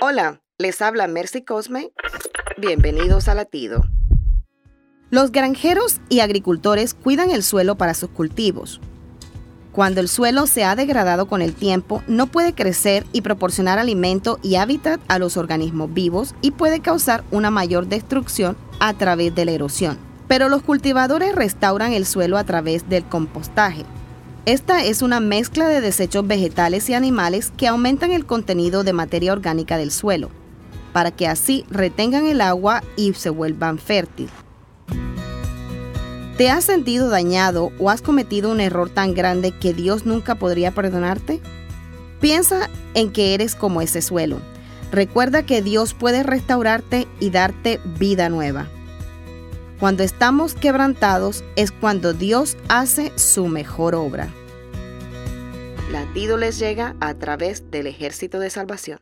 Hola, les habla Mercy Cosme. Bienvenidos a Latido. Los granjeros y agricultores cuidan el suelo para sus cultivos. Cuando el suelo se ha degradado con el tiempo, no puede crecer y proporcionar alimento y hábitat a los organismos vivos y puede causar una mayor destrucción a través de la erosión. Pero los cultivadores restauran el suelo a través del compostaje. Esta es una mezcla de desechos vegetales y animales que aumentan el contenido de materia orgánica del suelo, para que así retengan el agua y se vuelvan fértiles. ¿Te has sentido dañado o has cometido un error tan grande que Dios nunca podría perdonarte? Piensa en que eres como ese suelo. Recuerda que Dios puede restaurarte y darte vida nueva. Cuando estamos quebrantados es cuando Dios hace su mejor obra. Latido les llega a través del ejército de salvación.